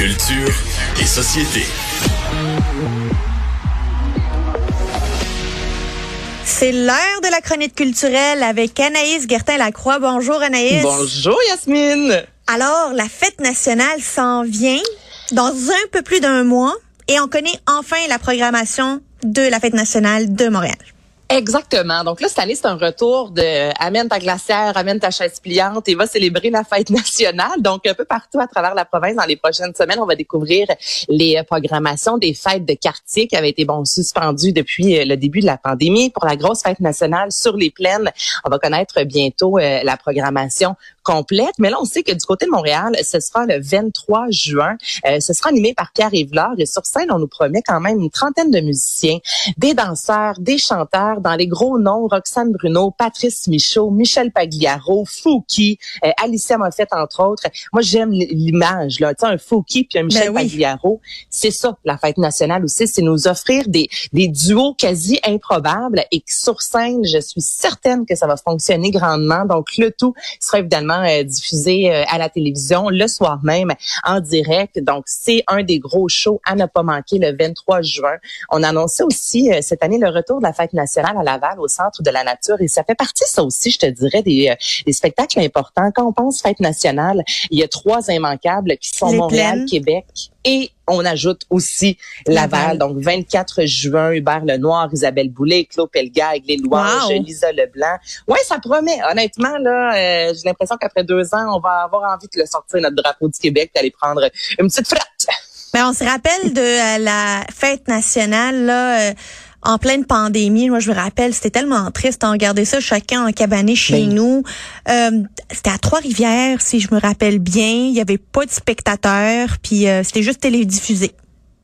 Culture et société. C'est l'heure de la chronique culturelle avec Anaïs Gertin-Lacroix. Bonjour Anaïs. Bonjour Yasmine. Alors, la fête nationale s'en vient dans un peu plus d'un mois et on connaît enfin la programmation de la fête nationale de Montréal. Exactement. Donc là, cette année, c'est un retour de amène ta glacière, amène ta chaise pliante et va célébrer la fête nationale. Donc, un peu partout à travers la province, dans les prochaines semaines, on va découvrir les euh, programmations des fêtes de quartier qui avaient été bon suspendues depuis euh, le début de la pandémie. Pour la grosse fête nationale sur les plaines, on va connaître bientôt euh, la programmation complète. Mais là, on sait que du côté de Montréal, ce sera le 23 juin. ce sera animé par Pierre Yvelard et sur scène, on nous promet quand même une trentaine de musiciens, des danseurs, des chanteurs, dans les gros noms, Roxane Bruno, Patrice Michaud, Michel Pagliaro, Fouki, euh, Alicia Moffett, entre autres. Moi, j'aime l'image, là. Tu sais, un Fouki puis un Michel ben Pagliaro. C'est ça, la fête nationale aussi, c'est nous offrir des, des duos quasi improbables et sur scène, je suis certaine que ça va fonctionner grandement. Donc, le tout sera évidemment euh, diffusé euh, à la télévision le soir même en direct. Donc, c'est un des gros shows à ne pas manquer le 23 juin. On annonçait aussi cette année le retour de la fête nationale à Laval, au centre de la nature. Et ça fait partie, ça aussi, je te dirais, des, euh, des spectacles importants. Quand on pense fête nationale, il y a trois immanquables qui sont Montréal, Québec et on ajoute aussi Laval. Donc, 24 juin, Hubert Lenoir, Isabelle Boulay, Claude Pelgag, les Louanges, Lisa Leblanc. Ouais, ça promet. Honnêtement, là, euh, j'ai l'impression qu'après deux ans, on va avoir envie de le sortir, notre drapeau du Québec, d'aller prendre une petite flotte. Mais on se rappelle de euh, la fête nationale, là, en pleine pandémie. Moi, je me rappelle, c'était tellement triste. On regardait ça chacun en cabané chez ben. nous. Euh, c'était à Trois-Rivières, si je me rappelle bien. Il y avait pas de spectateurs, puis euh, c'était juste télédiffusé.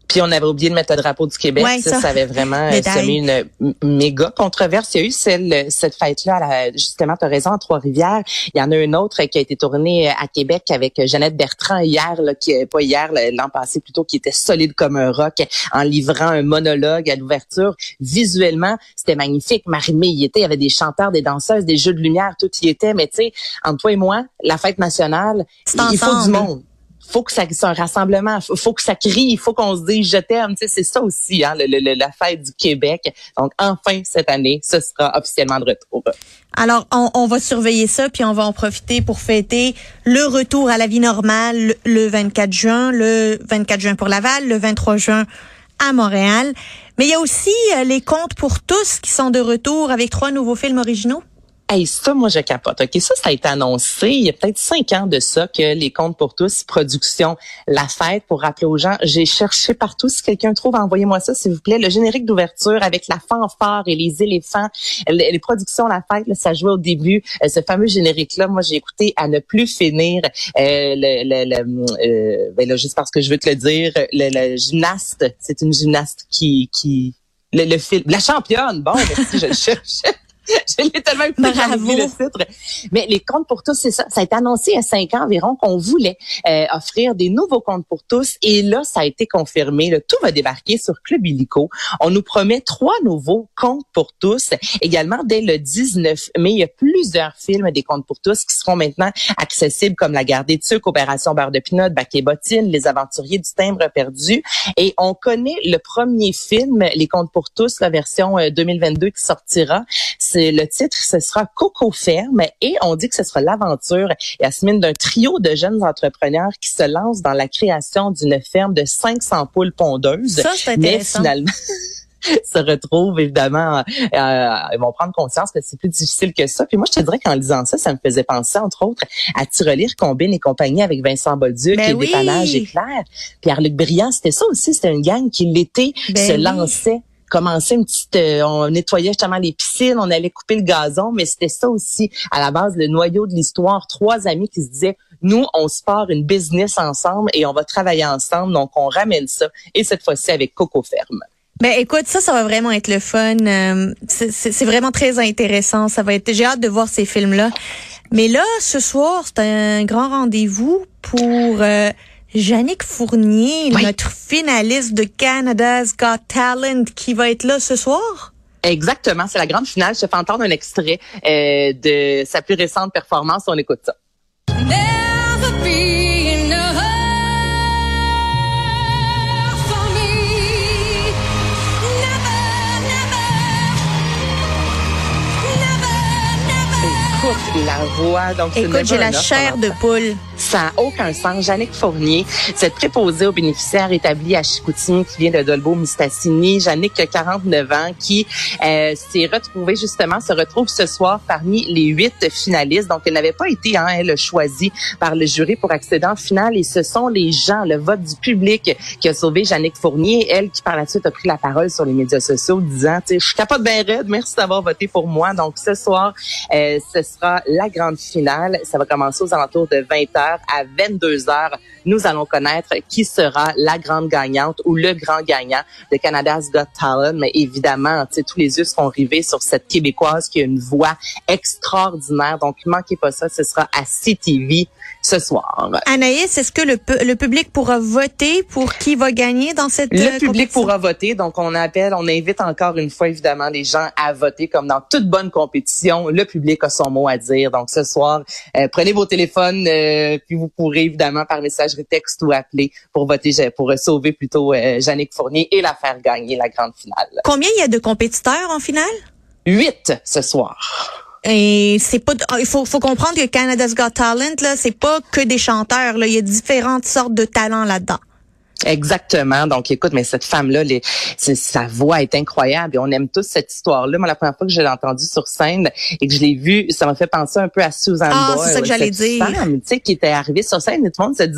Puis on avait oublié de mettre le drapeau du Québec. ça, ça, avait vraiment euh, semé une méga controverse. Il y a eu celle, cette fête-là, justement, tu as raison, à Trois-Rivières. Il y en a une autre qui a été tournée à Québec avec Jeannette Bertrand hier, là, qui pas hier, l'an passé plutôt, qui était solide comme un roc en livrant un monologue à l'ouverture. Visuellement, c'était magnifique. Marie-Mé y était. Il y avait des chanteurs, des danseuses, des jeux de lumière, tout y était. Mais tu sais, entre toi et moi, la fête nationale, il faut du monde faut que ça soit un rassemblement, faut, faut que ça crie, faut qu'on se dise je t'aime, tu sais, c'est ça aussi hein, le, la fête du Québec. Donc enfin cette année, ce sera officiellement de retour. Alors on, on, va surveiller ça puis on va en profiter pour fêter le retour à la vie normale le 24 juin, le 24 juin pour Laval, le 23 juin à Montréal. Mais il y a aussi euh, les contes pour tous qui sont de retour avec trois nouveaux films originaux. Hey, ça, moi, je capote. OK, ça, ça a été annoncé il y a peut-être cinq ans de ça que les comptes pour tous, production, la fête, pour rappeler aux gens, j'ai cherché partout. Si quelqu'un trouve, envoyez-moi ça, s'il vous plaît. Le générique d'ouverture avec la fanfare et les éléphants, les, productions, la fête, ça jouait au début. Euh, ce fameux générique-là, moi, j'ai écouté à ne plus finir. Euh, le, le, euh, ben là, juste parce que je veux te le dire, le, gymnaste, c'est une gymnaste qui, qui le, le film, la championne. Bon, merci, je le cherche. je l'ai tellement écouté le titre. Mais les comptes pour tous, c'est ça. Ça a été annoncé il y a cinq ans environ qu'on voulait euh, offrir des nouveaux comptes pour tous. Et là, ça a été confirmé. Le tout va débarquer sur Club Illico. On nous promet trois nouveaux comptes pour tous. Également, dès le 19 mai, il y a plusieurs films des comptes pour tous qui seront maintenant accessibles comme La Garde des Tucs, Opération Barre de Pinot, Bac Bottine, Les Aventuriers du Timbre perdu. Et on connaît le premier film, Les comptes pour tous, la version 2022 euh, qui sortira le titre, ce sera Coco Ferme et on dit que ce sera l'aventure, Yasmine, d'un trio de jeunes entrepreneurs qui se lancent dans la création d'une ferme de 500 poules pondeuses. Ça, c'est intéressant. Mais finalement, se retrouvent évidemment, euh, ils vont prendre conscience que c'est plus difficile que ça. Puis moi, je te dirais qu'en lisant ça, ça me faisait penser entre autres à Tirelire Combine et compagnie avec Vincent Bolduc ben et oui. Dépannage Éclair. Pierre-Luc Briand, c'était ça aussi, c'était une gang qui l'été ben se lançait commencer une petite, euh, on nettoyait justement les piscines, on allait couper le gazon, mais c'était ça aussi à la base le noyau de l'histoire. Trois amis qui se disaient, nous, on se part une business ensemble et on va travailler ensemble, donc on ramène ça. Et cette fois-ci avec Coco Ferme. Ben écoute, ça, ça va vraiment être le fun. Euh, c'est vraiment très intéressant. Ça va être. J'ai hâte de voir ces films-là. Mais là, ce soir, c'est un grand rendez-vous pour. Euh, Jannick Fournier, notre finaliste de Canada's Got Talent, qui va être là ce soir? Exactement, c'est la grande finale. Je te fais entendre un extrait euh, de sa plus récente performance. On écoute ça. La voix. Donc Écoute, j'ai la chair de poule. Ça n'a aucun sens. Jannick Fournier, cette préposée aux bénéficiaires établie à Chicoutimi qui vient de Dolbeau-Mistassini. Jannick, qui a 49 ans, qui euh, s'est retrouvée justement, se retrouve ce soir parmi les huit finalistes. Donc, elle n'avait pas été, hein, elle, choisie par le jury pour accéder en finale. Et ce sont les gens, le vote du public qui a sauvé Jannick Fournier. Elle qui, par la suite, a pris la parole sur les médias sociaux disant, tu sais, je suis capable bien raide, merci d'avoir voté pour moi. Donc, ce soir, euh, ce sera la grande finale. Ça va commencer aux alentours de 20 à 22 h Nous allons connaître qui sera la grande gagnante ou le grand gagnant de Canada's Got Talent. Mais évidemment, tous les yeux seront rivés sur cette Québécoise qui a une voix extraordinaire. Donc, manquez pas ça. Ce sera à CTV ce soir. Anaïs, est-ce que le, le public pourra voter pour qui va gagner dans cette euh, Le public compétition? pourra voter, donc on appelle, on invite encore une fois évidemment les gens à voter comme dans toute bonne compétition. Le public a son mot à dire. Donc ce soir, euh, prenez vos téléphones, euh, puis vous pourrez évidemment par messagerie texte ou appeler pour voter, pour sauver plutôt euh, Jannick Fournier et la faire gagner la grande finale. Combien il y a de compétiteurs en finale? Huit ce soir. Et c'est pas, ah, il faut, faut comprendre que Canada's Got Talent, là, c'est pas que des chanteurs, là. Il y a différentes sortes de talents là-dedans. Exactement. Donc, écoute, mais cette femme-là, les- sa voix est incroyable et on aime tous cette histoire-là. Moi, la première fois que je l'ai entendue sur scène et que je l'ai vue, ça m'a fait penser un peu à Susan Ah, Boyle. c'est ça que j'allais dire. femme, tu sais, qui était arrivée sur scène et tout le monde se disait